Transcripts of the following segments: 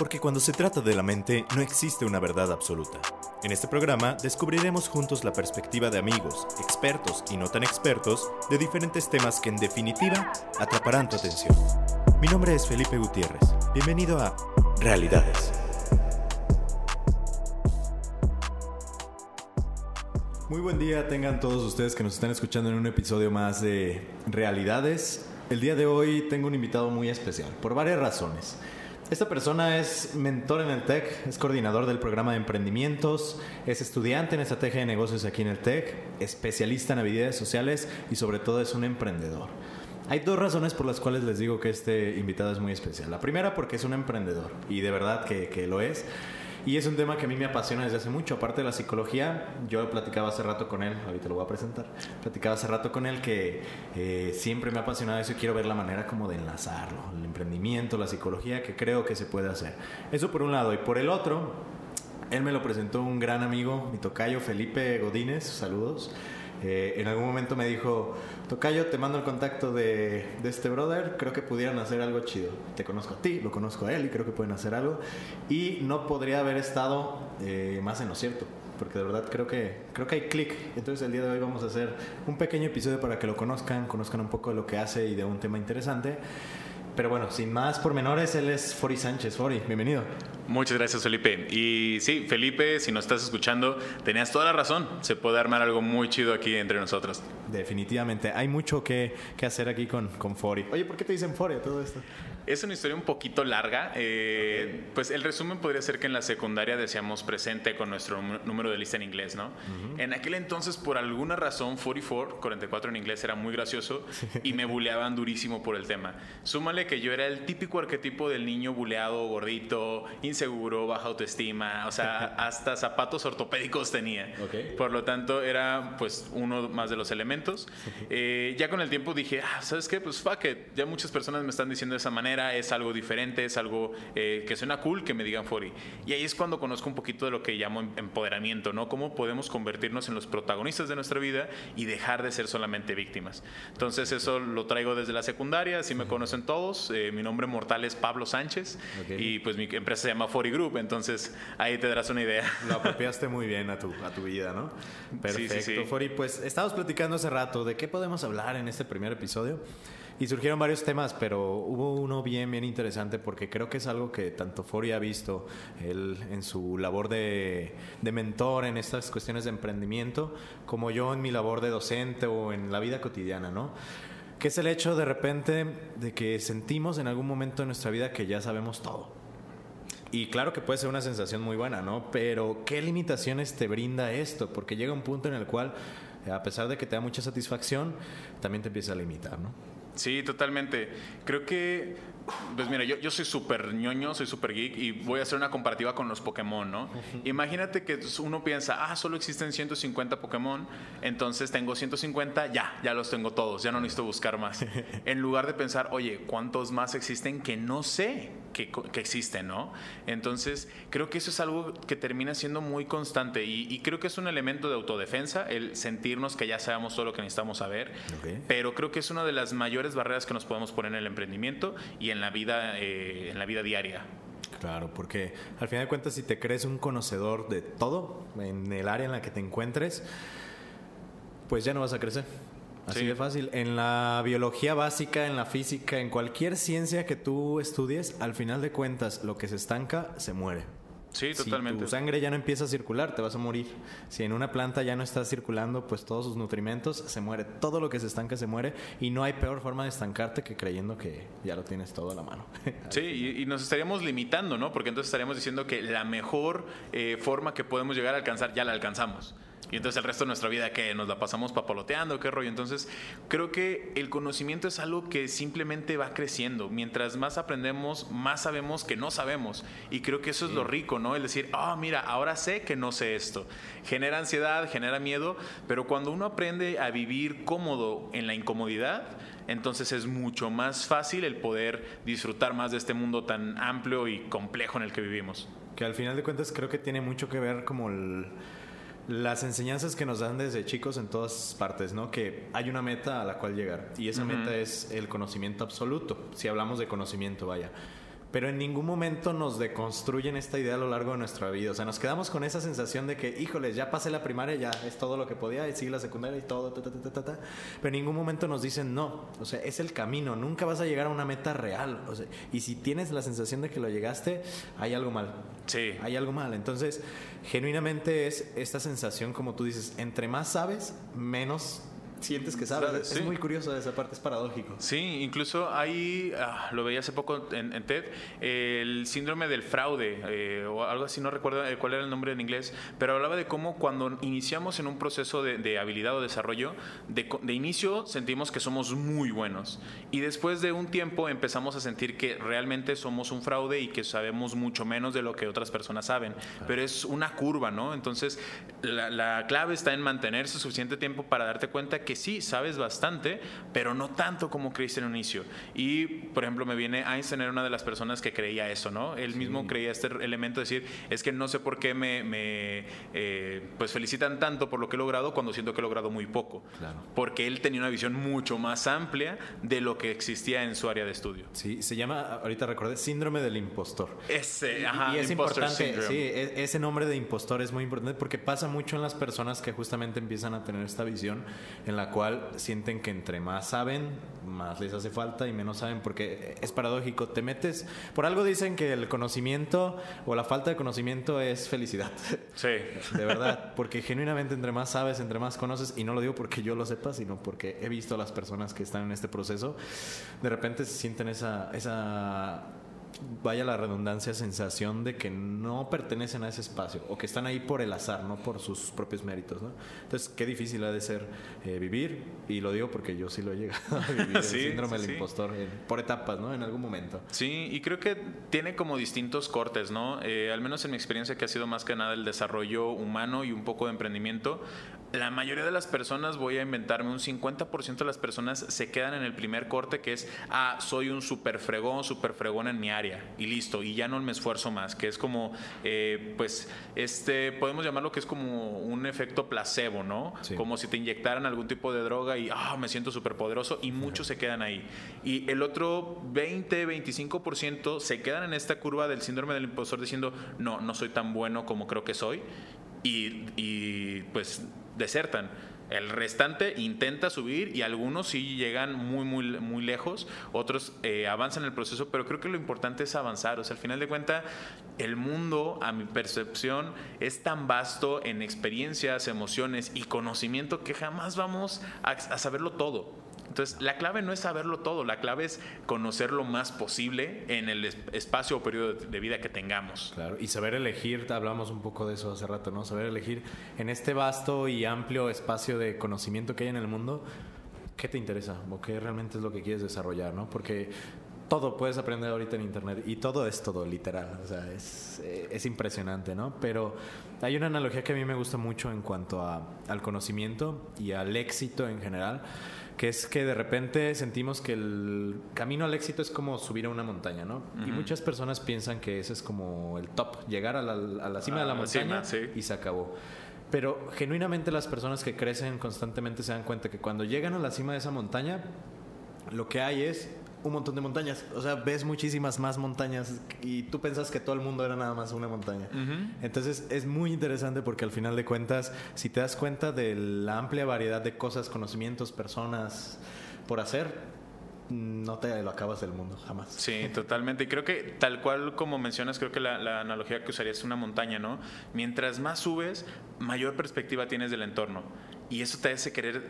Porque cuando se trata de la mente no existe una verdad absoluta. En este programa descubriremos juntos la perspectiva de amigos, expertos y no tan expertos de diferentes temas que en definitiva atraparán tu atención. Mi nombre es Felipe Gutiérrez. Bienvenido a Realidades. Muy buen día tengan todos ustedes que nos están escuchando en un episodio más de Realidades. El día de hoy tengo un invitado muy especial, por varias razones. Esta persona es mentor en el TEC, es coordinador del programa de emprendimientos, es estudiante en estrategia de negocios aquí en el TEC, especialista en habilidades sociales y sobre todo es un emprendedor. Hay dos razones por las cuales les digo que este invitado es muy especial. La primera porque es un emprendedor y de verdad que, que lo es. Y es un tema que a mí me apasiona desde hace mucho. Aparte de la psicología, yo platicaba hace rato con él, ahorita lo voy a presentar. Platicaba hace rato con él que eh, siempre me ha apasionado eso y quiero ver la manera como de enlazarlo. El emprendimiento, la psicología, que creo que se puede hacer. Eso por un lado. Y por el otro, él me lo presentó un gran amigo, mi tocayo Felipe Godínez. Saludos. Eh, en algún momento me dijo, Tocayo, te mando el contacto de, de, este brother, creo que pudieran hacer algo chido. Te conozco a ti, lo conozco a él y creo que pueden hacer algo. Y no podría haber estado eh, más en lo cierto, porque de verdad creo que, creo que hay clic. Entonces el día de hoy vamos a hacer un pequeño episodio para que lo conozcan, conozcan un poco de lo que hace y de un tema interesante. Pero bueno, sin más pormenores, él es Fori Sánchez. Fori, bienvenido. Muchas gracias, Felipe. Y sí, Felipe, si nos estás escuchando, tenías toda la razón. Se puede armar algo muy chido aquí entre nosotros. Definitivamente. Hay mucho que, que hacer aquí con, con Fori. Oye, ¿por qué te dicen Fori a todo esto? Es una historia un poquito larga. Eh, pues el resumen podría ser que en la secundaria decíamos presente con nuestro número de lista en inglés, ¿no? Uh -huh. En aquel entonces, por alguna razón, 44, 44 en inglés era muy gracioso y me buleaban durísimo por el tema. Súmale que yo era el típico arquetipo del niño buleado, gordito, inseguro, baja autoestima, o sea, hasta zapatos ortopédicos tenía. Okay. Por lo tanto, era pues uno más de los elementos. Eh, ya con el tiempo dije, ah, ¿sabes qué? Pues fuck it. Ya muchas personas me están diciendo de esa manera es algo diferente, es algo eh, que suena cool que me digan Fori. Y ahí es cuando conozco un poquito de lo que llamo em, empoderamiento, ¿no? Cómo podemos convertirnos en los protagonistas de nuestra vida y dejar de ser solamente víctimas. Entonces eso lo traigo desde la secundaria, así me conocen todos. Eh, mi nombre mortal es Pablo Sánchez okay. y pues mi empresa se llama Fori Group, entonces ahí te darás una idea. Lo apropiaste muy bien a tu, a tu vida, ¿no? Perfecto, sí, sí, sí. Fori. Pues estábamos platicando hace rato de qué podemos hablar en este primer episodio. Y surgieron varios temas, pero hubo uno bien, bien interesante porque creo que es algo que tanto Fori ha visto él en su labor de, de, mentor en estas cuestiones de emprendimiento, como yo en mi labor de docente o en la vida cotidiana, ¿no? Que es el hecho de repente de que sentimos en algún momento de nuestra vida que ya sabemos todo. Y claro que puede ser una sensación muy buena, ¿no? Pero ¿qué limitaciones te brinda esto? Porque llega un punto en el cual, a pesar de que te da mucha satisfacción, también te empieza a limitar, ¿no? Sí, totalmente. Creo que, pues mira, yo, yo soy súper ñoño, soy súper geek y voy a hacer una comparativa con los Pokémon, ¿no? Imagínate que uno piensa, ah, solo existen 150 Pokémon, entonces tengo 150, ya, ya los tengo todos, ya no necesito buscar más. en lugar de pensar, oye, ¿cuántos más existen que no sé que, que existen, ¿no? Entonces, creo que eso es algo que termina siendo muy constante y, y, creo que es un elemento de autodefensa, el sentirnos que ya sabemos todo lo que necesitamos saber, okay. pero creo que es una de las mayores barreras que nos podemos poner en el emprendimiento y en la vida, eh, en la vida diaria. Claro, porque al final de cuentas, si te crees un conocedor de todo en el área en la que te encuentres, pues ya no vas a crecer. Así sí. de fácil. En la biología básica, en la física, en cualquier ciencia que tú estudies, al final de cuentas, lo que se estanca se muere. Sí, totalmente. Si tu sangre ya no empieza a circular, te vas a morir. Si en una planta ya no está circulando, pues todos sus nutrimentos, se muere. Todo lo que se estanca se muere. Y no hay peor forma de estancarte que creyendo que ya lo tienes todo a la mano. sí, y, y, nos estaríamos limitando, ¿no? Porque entonces estaríamos diciendo que la mejor eh, forma que podemos llegar a alcanzar ya la alcanzamos. Y entonces el resto de nuestra vida, que ¿Nos la pasamos papaloteando? ¿Qué rollo? Entonces, creo que el conocimiento es algo que simplemente va creciendo. Mientras más aprendemos, más sabemos que no sabemos. Y creo que eso sí. es lo rico, ¿no? El decir, ah, oh, mira, ahora sé que no sé esto. Genera ansiedad, genera miedo, pero cuando uno aprende a vivir cómodo en la incomodidad, entonces es mucho más fácil el poder disfrutar más de este mundo tan amplio y complejo en el que vivimos. Que al final de cuentas creo que tiene mucho que ver como el las enseñanzas que nos dan desde chicos en todas partes, ¿no? Que hay una meta a la cual llegar y esa uh -huh. meta es el conocimiento absoluto, si hablamos de conocimiento, vaya. Pero en ningún momento nos deconstruyen esta idea a lo largo de nuestra vida. O sea, nos quedamos con esa sensación de que, híjoles, ya pasé la primaria, ya es todo lo que podía, y sigue la secundaria y todo, ta, ta, ta, ta, pero en ningún momento nos dicen no. O sea, es el camino, nunca vas a llegar a una meta real. O sea, y si tienes la sensación de que lo llegaste, hay algo mal. Sí. Hay algo mal. Entonces, genuinamente es esta sensación, como tú dices, entre más sabes, menos sientes que sabes. Es muy curioso esa parte, es paradójico. Sí, incluso ahí, ah, lo veía hace poco en, TED, el síndrome del fraude, eh, o algo así, no recuerdo eh, cuál era el nombre en inglés, pero hablaba de cómo cuando iniciamos en un proceso de, habilidad o desarrollo, de, de, inicio sentimos que somos muy buenos y después de un tiempo empezamos a sentir que realmente somos un fraude y que sabemos mucho menos de lo que otras personas saben, pero es una curva, ¿no? Entonces, la, la clave está en mantenerse suficiente tiempo para darte cuenta que que sí, sabes bastante, pero no tanto como creíste en un inicio. Y, por ejemplo, me viene Einstein era una de las personas que creía eso, ¿no? Él mismo creía este elemento de decir, es que no sé por qué me, me eh, pues felicitan tanto por lo que he logrado cuando siento que he logrado muy poco. Porque él tenía una visión mucho más amplia de lo que existía en su área de estudio. Sí, se llama, ahorita recordé, síndrome del impostor. Ese, ajá, y es importante, sí, e, ese nombre de impostor es muy importante porque pasa mucho en las personas que justamente empiezan a tener esta visión en la la cual sienten que entre más saben, más les hace falta y menos saben, porque es paradójico, te metes, por algo dicen que el conocimiento o la falta de conocimiento es felicidad. Sí. De verdad, porque genuinamente entre más sabes, entre más conoces, y no lo digo porque yo lo sepa, sino porque he visto a las personas que están en este proceso, de repente se sienten esa, esa vaya la redundancia, sensación de que no pertenecen a ese espacio o que están ahí por el azar, no por sus propios méritos. ¿no? Entonces, qué difícil ha de ser eh, vivir, y lo digo porque yo sí lo he llegado a vivir, el síndrome del impostor, por etapas, ¿no? En algún momento. Sí, y creo que tiene como distintos cortes, ¿no? Eh, al menos en mi experiencia, que ha sido más que nada el desarrollo humano y un poco de emprendimiento, la mayoría de las personas, voy a inventarme, un 50% de las personas se quedan en el primer corte que es, ah, soy un super fregón, super fregón en mi área y listo, y ya no me esfuerzo más, que es como, eh, pues, este, podemos llamarlo que es como un efecto placebo, ¿no? Como si te inyectaran algún tipo de droga y, ah, me siento súper poderoso y muchos se quedan ahí. Y el otro 20, 25% se quedan en esta curva del síndrome del impostor diciendo, no, no soy tan bueno como creo que soy. Y, y pues desertan. El restante intenta subir y algunos sí llegan muy, muy, muy lejos, otros eh, avanzan el proceso, pero creo que lo importante es avanzar. O sea, al final de cuentas, el mundo, a mi percepción, es tan vasto en experiencias, emociones y conocimiento que jamás vamos a saberlo todo. Entonces, la clave no es saberlo todo, la clave es conocer lo más posible en el espacio o periodo de vida que tengamos. Claro, y saber elegir, hablamos un poco de eso hace rato, ¿no? Saber elegir en este vasto y amplio espacio de conocimiento que hay en el mundo, ¿qué te interesa o qué realmente es lo que quieres desarrollar, ¿no? Porque todo puedes aprender ahorita en internet y todo es todo, literal. O sea, es, eh, es, impresionante, ¿no? Pero hay una analogía que a mí me gusta mucho en cuanto a, al conocimiento y al éxito en general que es que de repente sentimos que el camino al éxito es como subir a una montaña, ¿no? Y muchas personas piensan que ese es como el top, llegar a la, cima de la montaña y se acabó. Pero genuinamente las personas que crecen constantemente se dan cuenta que cuando llegan a la cima de esa montaña, lo que hay es un montón de montañas. O sea, ves muchísimas más montañas y tú pensas que todo el mundo era nada más una montaña. Entonces es muy interesante porque al final de cuentas, si te das cuenta de la amplia variedad de cosas, conocimientos, personas por hacer, no te lo acabas del mundo, jamás. Sí, totalmente. Y creo que tal cual como mencionas, creo que la, la analogía que usaría es una montaña, ¿no? Mientras más subes, mayor perspectiva tienes del entorno. Y eso te hace querer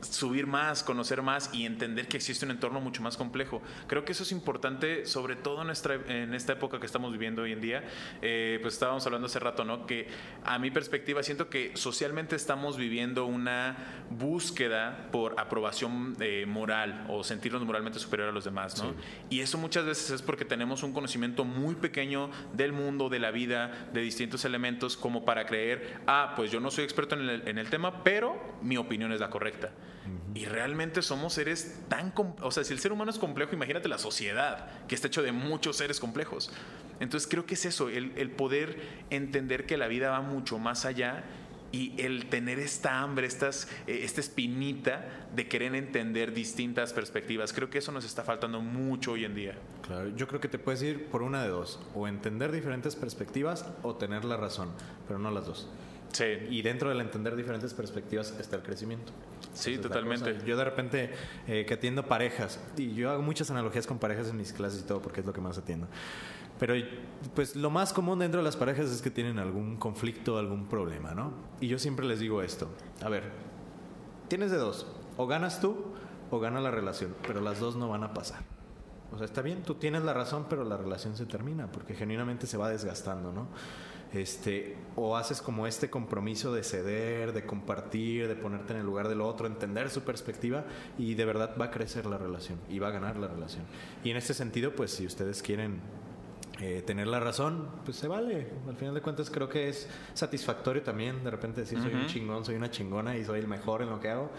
subir más, conocer más y entender que existe un entorno mucho más complejo. Creo que eso es importante, sobre todo en, nuestra, en esta época que estamos viviendo hoy en día. Eh, pues estábamos hablando hace rato, ¿no? Que a mi perspectiva siento que socialmente estamos viviendo una búsqueda por aprobación eh, moral o sentirnos moralmente superior a los demás, ¿no? Y eso muchas veces es porque tenemos un conocimiento muy pequeño del mundo, de la vida, de distintos elementos, como para creer, ah, pues yo no soy experto en el, en el tema, pero mi opinión es la correcta. Y realmente somos seres tan... O sea, si el ser humano es complejo, imagínate la sociedad, que está hecho de muchos seres complejos. Entonces creo que es eso, el, poder entender que la vida va mucho más allá y el tener esta hambre, estas, eh, esta espinita de querer entender distintas perspectivas. Creo que eso nos está faltando mucho hoy en día. Claro, yo creo que te puedes ir por una de dos, o entender diferentes perspectivas o tener la razón, pero no las dos. Sí. Y dentro del entender diferentes perspectivas está el crecimiento. Sí, totalmente. Yo de repente eh, que atiendo parejas, y yo hago muchas analogías con parejas en mis clases y todo, porque es lo que más atiendo. Pero pues lo más común dentro de las parejas es que tienen algún conflicto, algún problema, ¿no? Y yo siempre les digo esto, a ver, tienes de dos, o ganas tú o gana la relación, pero las dos no van a pasar. O sea, está bien, tú tienes la razón, pero la relación se termina porque genuinamente se va desgastando, ¿no? Este, o haces como este compromiso de ceder, de compartir, de ponerte en el lugar del otro, entender su perspectiva y de verdad va a crecer la relación y va a ganar la relación. Y en este sentido, pues si ustedes quieren eh, tener la razón, pues se vale. Al final de cuentas creo que es satisfactorio también de repente decir soy un chingón, soy una chingona y soy el mejor en lo que hago.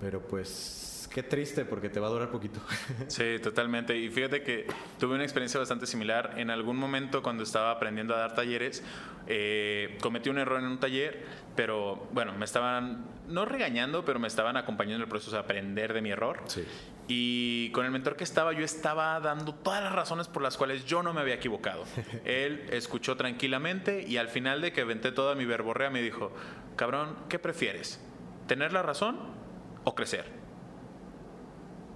Pero pues qué triste porque te va a durar poquito. Sí, totalmente. Y fíjate que tuve una experiencia bastante similar. En algún momento cuando estaba aprendiendo a dar talleres, eh, cometí un error en un taller, pero bueno, me estaban, no regañando, pero me estaban acompañando en el proceso de aprender de mi error. Sí. Y con el mentor que estaba, yo estaba dando todas las razones por las cuales yo no me había equivocado. Él escuchó tranquilamente y al final de que venté toda mi verborrea me dijo, cabrón, ¿qué prefieres? ¿Tener la razón o crecer?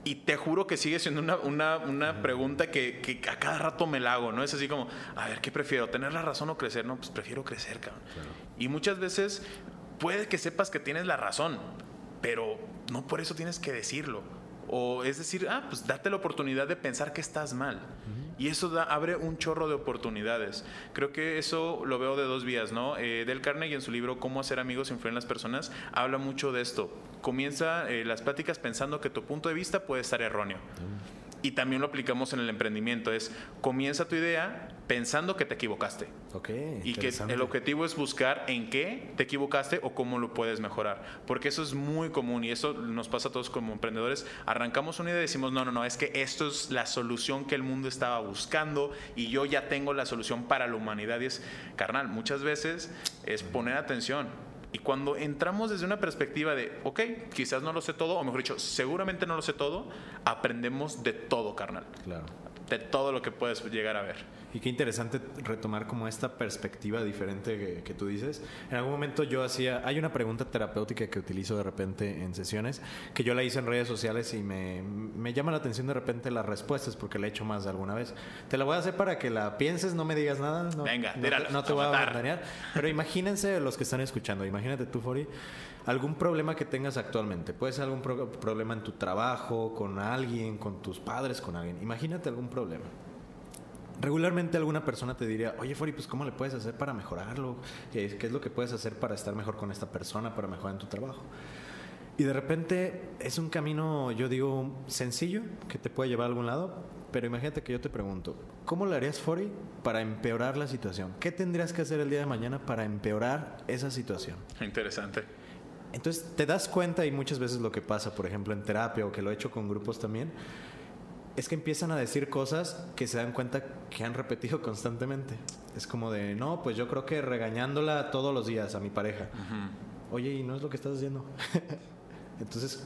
Y te juro que sigue siendo una, una, pregunta que, que, a cada rato me la hago, ¿no? Es así como, a ver, ¿qué prefiero? ¿Tener la razón o crecer? No, pues prefiero crecer, cabrón. Y muchas veces puede que sepas que tienes la razón, pero no por eso tienes que decirlo. O es decir, ah, pues date la oportunidad de pensar que estás mal. Y eso abre un chorro de oportunidades. Creo que eso lo veo de dos vías, ¿no? Eh, Del Carnegie en su libro Cómo hacer amigos e influir las personas habla mucho de esto. Comienza eh, las pláticas pensando que tu punto de vista puede estar erróneo. Y también lo aplicamos en el emprendimiento. Es comienza tu idea pensando que te equivocaste. Ok. Y que el objetivo es buscar en qué te equivocaste o cómo lo puedes mejorar. Porque eso es muy común y eso nos pasa a todos como emprendedores. Arrancamos una idea y decimos, no, no, no, es que esto es la solución que el mundo estaba buscando y yo ya tengo la solución para la humanidad. Y es, carnal, muchas veces es poner atención y cuando entramos desde una perspectiva de, ok, quizás no lo sé todo, o mejor dicho, seguramente no lo sé todo, aprendemos de todo, carnal. Claro. De todo lo que puedes llegar a ver. Y qué interesante retomar como esta perspectiva diferente que, tú dices. En algún momento yo hacía, hay una pregunta terapéutica que utilizo de repente en sesiones, que yo la hice en redes sociales y me, me llama la atención de repente las respuestas porque la he hecho más de alguna vez. Te la voy a hacer para que la pienses, no me digas nada. No, Venga, no, te, no te voy a abandonar. Pero imagínense los que están escuchando, imagínate tú, Fori, algún problema que tengas actualmente. Puede ser algún problema en tu trabajo, con alguien, con tus padres, con alguien. Imagínate algún problema regularmente alguna persona te diría, oye Fori, pues ¿cómo le puedes hacer para mejorarlo? ¿Qué es, lo que puedes hacer para estar mejor con esta persona, para mejorar en tu trabajo? Y de repente es un camino, yo digo, sencillo, que te puede llevar a algún lado, pero imagínate que yo te pregunto, ¿cómo le harías, Fori, para empeorar la situación? ¿Qué tendrías que hacer el día de mañana para empeorar esa situación? Interesante. Entonces te das cuenta y muchas veces lo que pasa, por ejemplo, en terapia o que lo he hecho con grupos también, es que empiezan a decir cosas que se dan cuenta que han repetido constantemente. Es como de, no, pues yo creo que regañándola todos los días a mi pareja. Oye, ¿y no es lo que estás haciendo? Entonces,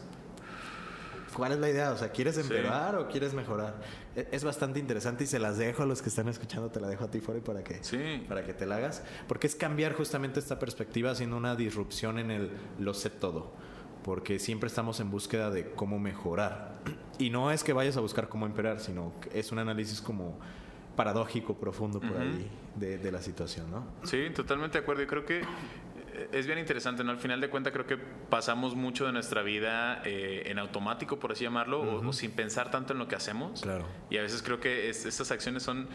¿cuál es la idea? O sea, ¿quieres empeorar o quieres mejorar? E, es bastante interesante y se las dejo a los que están escuchando, te la dejo a ti fuera para que, para que te la hagas. Porque es cambiar justamente esta perspectiva haciendo una disrupción en el lo sé todo porque siempre estamos en búsqueda de cómo mejorar. Y no es que vayas a buscar cómo empeorar, sino que es un análisis como paradójico, profundo por ahí de, la situación, ¿no? Sí, totalmente de acuerdo. Y creo que es bien interesante, ¿no? Al final de cuentas creo que pasamos mucho de nuestra vida eh, en automático, por así llamarlo, o, sin pensar tanto en lo que hacemos. Claro. Y a veces creo que estas acciones son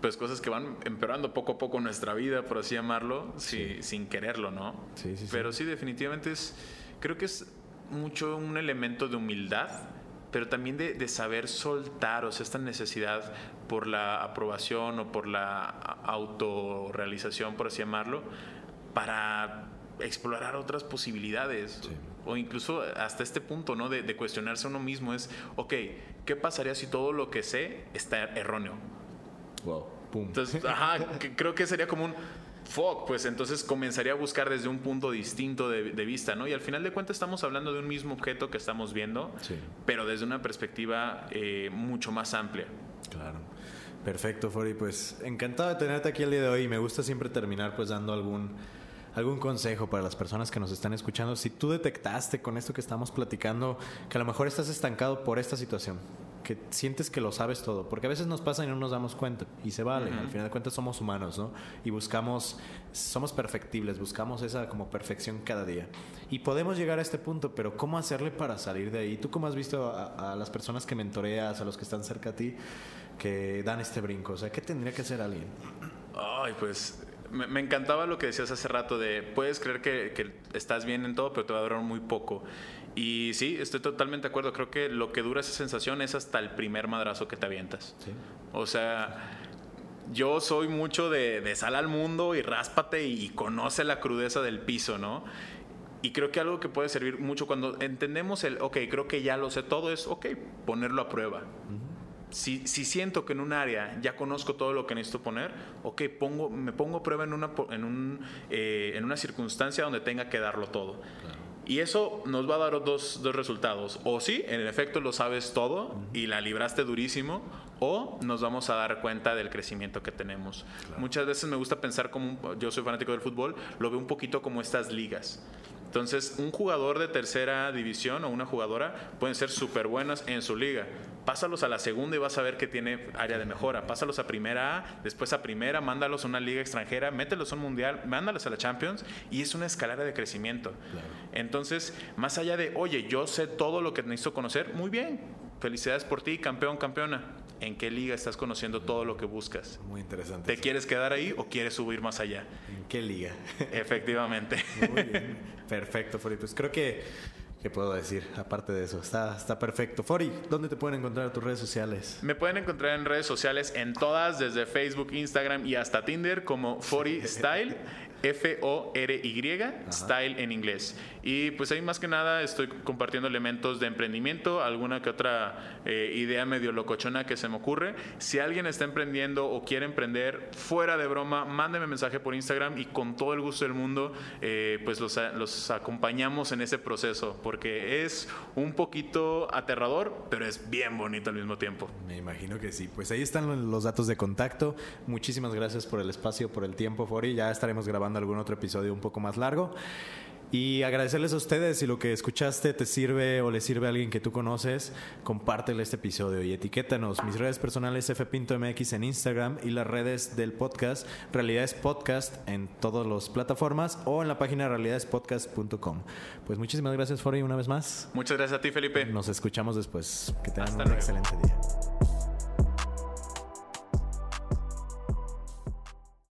pues cosas que van empeorando poco a poco nuestra vida, por así llamarlo, sin quererlo, ¿no? Sí, sí, Pero sí, definitivamente es creo que es mucho un elemento de humildad, pero también de, saber soltar, o sea, esta necesidad por la aprobación o por la autorrealización, por así llamarlo, para explorar otras posibilidades. O incluso hasta este punto, ¿no? De, de, cuestionarse a uno mismo es, ok, ¿qué pasaría si todo lo que sé está erróneo? Wow, Entonces, ajá, creo que sería como un, fuck, pues entonces comenzaría a buscar desde un punto distinto de, vista, ¿no? Y al final de cuentas estamos hablando de un mismo objeto que estamos viendo, pero desde una perspectiva eh, mucho más amplia. Claro. Perfecto, Fori. Pues encantado de tenerte aquí el día de hoy y me gusta siempre terminar pues dando algún algún consejo para las personas que nos están escuchando. Si tú detectaste con esto que estamos platicando que a lo mejor estás estancado por esta situación, que sientes que lo sabes todo, porque a veces nos pasa y no nos damos cuenta y se vale, al final de cuentas somos humanos, ¿no? Y buscamos, somos perfectibles, buscamos esa como perfección cada día. Y podemos llegar a este punto, pero ¿cómo hacerle para salir de ahí? ¿Tú cómo has visto a, a las personas que mentoreas, a los que están cerca a ti, que dan este brinco? O sea, ¿qué tendría que hacer alguien? Ay, pues me, encantaba lo que decías hace rato de puedes creer que, que, estás bien en todo, pero te va a durar muy poco. Y sí, estoy totalmente de acuerdo. Creo que lo que dura esa sensación es hasta el primer madrazo que te avientas. O sea, yo soy mucho de, de sal al mundo y ráspate y, conoce la crudeza del piso, ¿no? Y creo que algo que puede servir mucho cuando entendemos el, ok, creo que ya lo sé todo, es, ok, ponerlo a prueba si, siento que en un área ya conozco todo lo que necesito poner, ok, pongo, me pongo prueba en una, en, un, eh, en una circunstancia donde tenga que darlo todo. Y eso nos va a dar dos, dos, resultados. O sí, en efecto lo sabes todo y la libraste durísimo, o nos vamos a dar cuenta del crecimiento que tenemos. Muchas veces me gusta pensar como, yo soy fanático del fútbol, lo veo un poquito como estas ligas. Entonces, un jugador de tercera división o una jugadora pueden ser súper buenas en su liga. Pásalos a la segunda y vas a ver que tiene área de mejora. Pásalos a primera A, después a primera, mándalos a una liga extranjera, mételos a un mundial, mándalos a la Champions y es una escalera de crecimiento. Entonces, más allá de, oye, yo sé todo lo que necesito conocer, muy bien. Felicidades por ti, campeón, campeona en qué liga estás conociendo todo lo que buscas. Muy interesante. ¿Te quieres quedar ahí o quieres subir más allá? ¿En qué liga? Efectivamente. Muy bien. Perfecto, Fori. Pues creo que, ¿qué puedo decir? Aparte de eso, está, está perfecto. Fori, ¿dónde te pueden encontrar tus redes sociales? Me pueden encontrar en redes sociales en todas, desde Facebook, Instagram y hasta Tinder como Fori Style. F-O-R-Y, Style en inglés. Y pues ahí más que nada estoy compartiendo elementos de emprendimiento, alguna que otra eh, idea medio locochona que se me ocurre. Si alguien está emprendiendo o quiere emprender, fuera de broma, mándeme mensaje por Instagram y con todo el gusto del mundo, eh, pues los, los acompañamos en ese proceso, porque es un poquito aterrador, pero es bien bonito al mismo tiempo. Me imagino que sí. Pues ahí están los datos de contacto. Muchísimas gracias por el espacio, por el tiempo, Fori. Ya estaremos grabando algún otro episodio un poco más largo. Y agradecerles a ustedes si lo que escuchaste te sirve o le sirve a alguien que tú conoces, compártele este episodio y etiquétanos. Mis redes personales fpintomx en Instagram y las redes del podcast Realidades Podcast en todas las plataformas o en la página realidadespodcast.com. Pues muchísimas gracias, Fori, una vez más. Muchas gracias a ti, Felipe. Nos escuchamos después. Que tengan un excelente día.